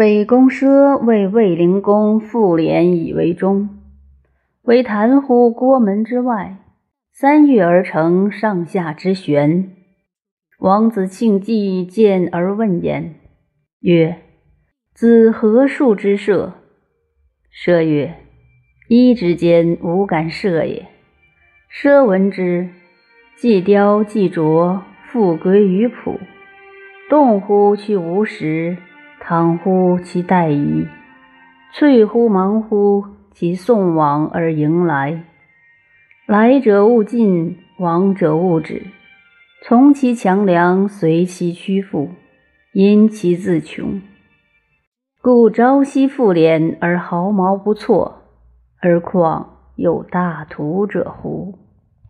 北宫奢为卫灵公复联以为终，为谈乎郭门之外，三月而成上下之悬。王子庆忌见而问焉，曰：“子何数之射？”奢曰：“一之间无敢射也。”奢闻之，既雕既琢，复归于朴。动乎去无时。倘乎其待矣，翠乎忙乎其送往而迎来。来者勿近，往者勿止。从其强梁，随其屈负，因其自穷。故朝夕复敛而毫毛不错，而况有大图者乎？